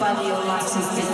your legs a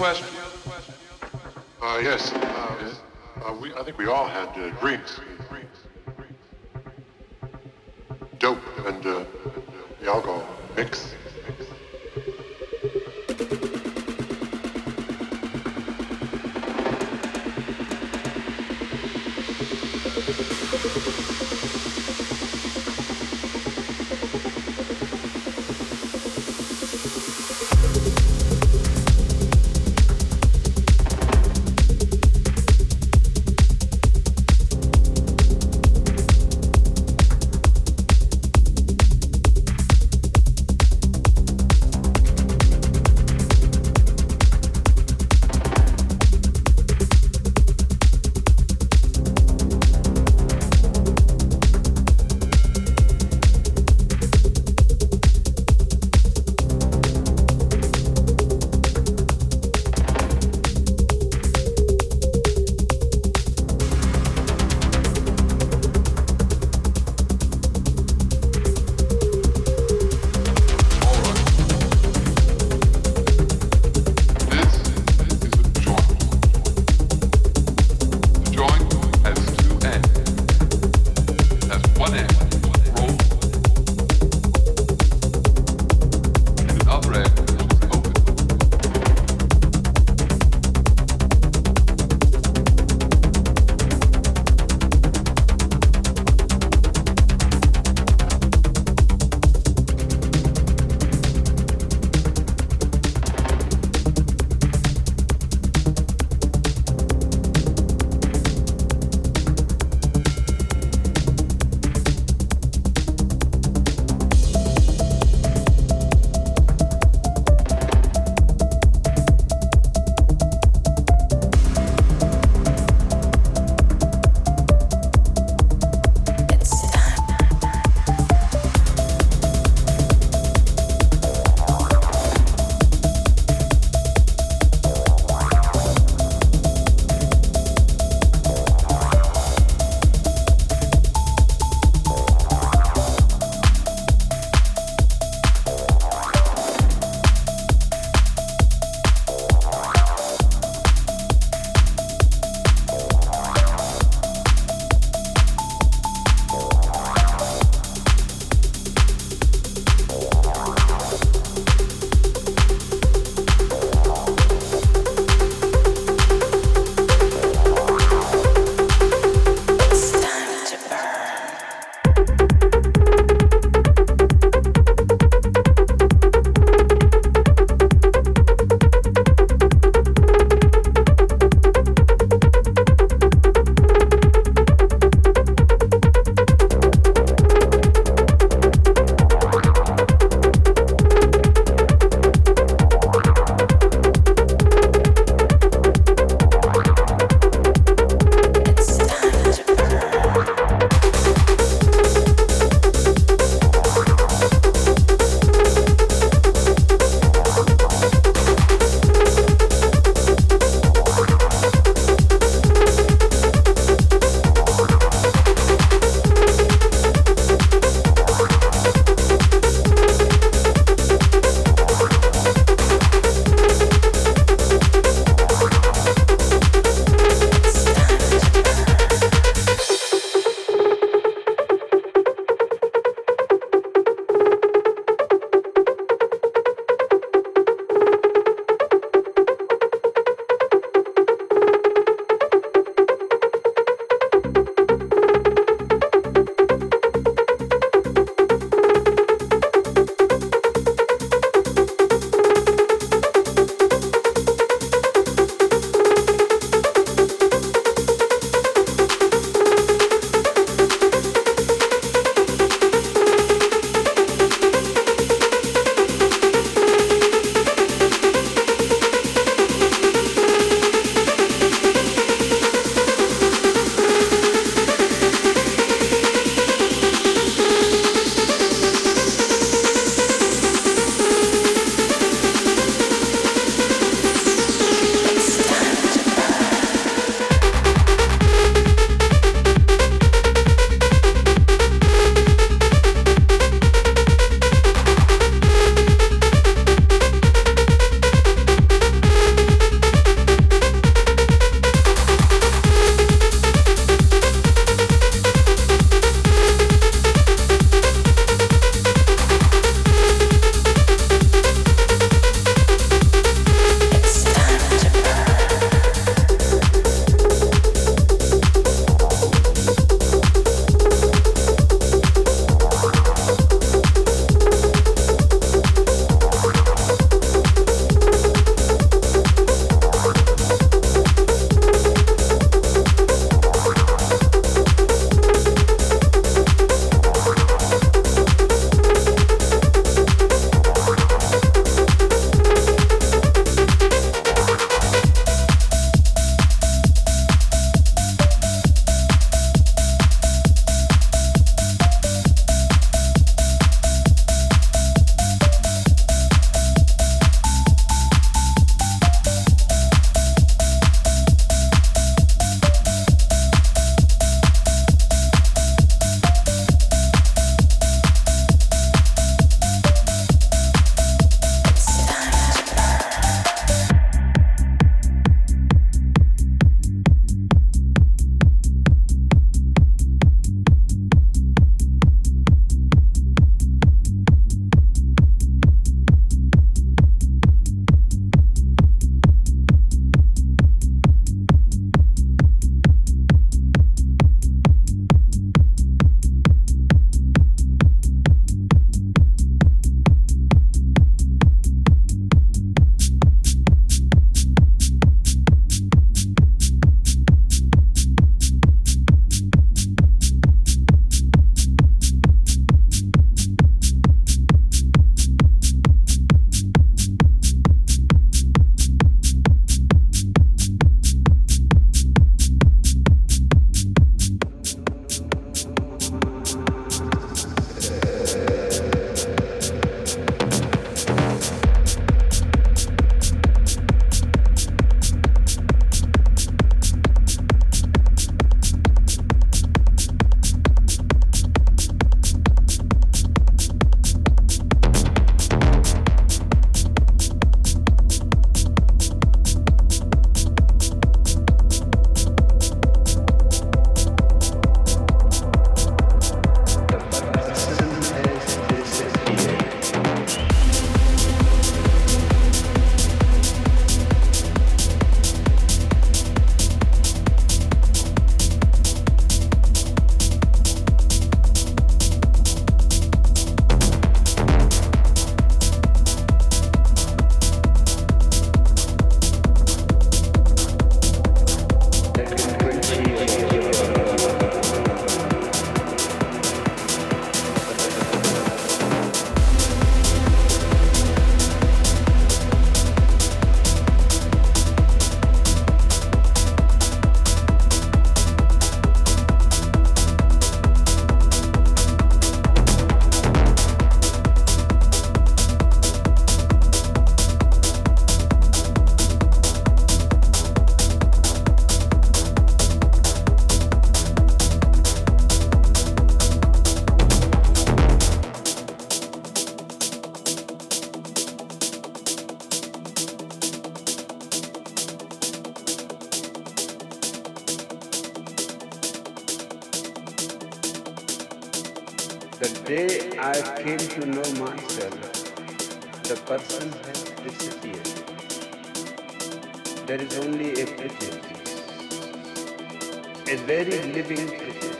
other questions? Uh, yes. Uh, we, I think we all had uh, drinks. Came to know myself, the person has disappeared. There is only a prejudice, a very living prejudice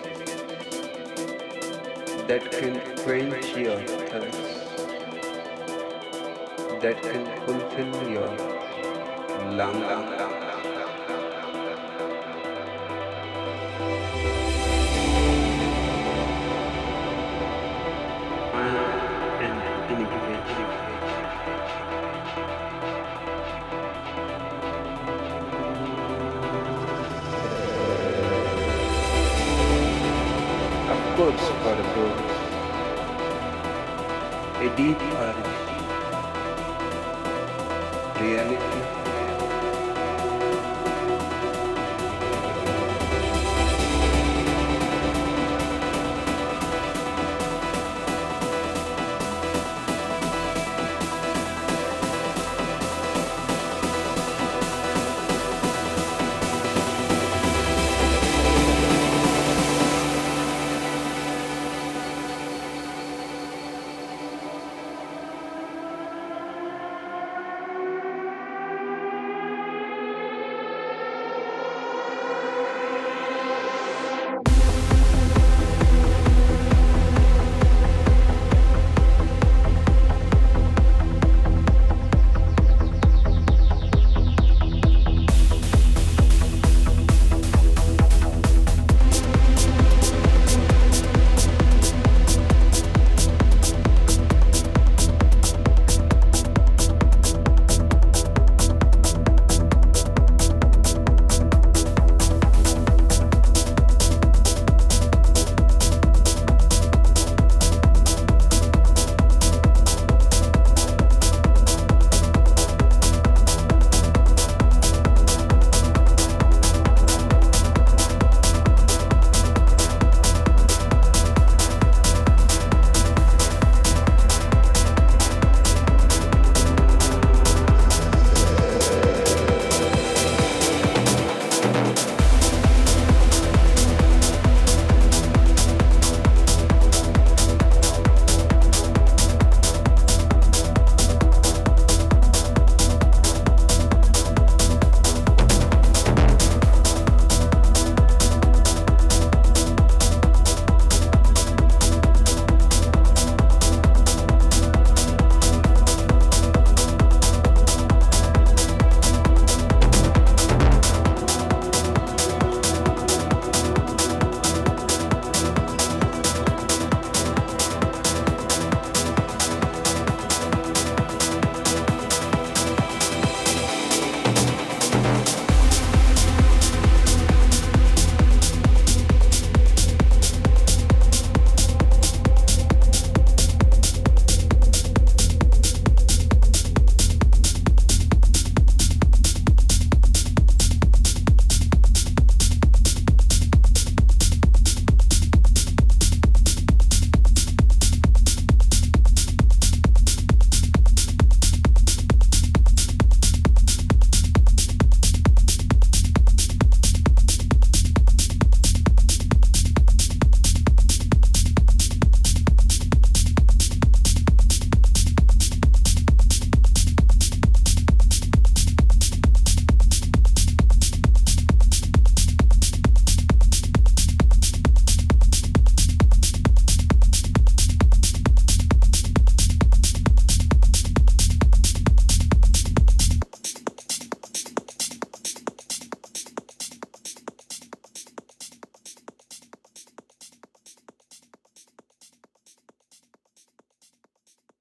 that can quench your thirst, that can fulfill your longing. Deep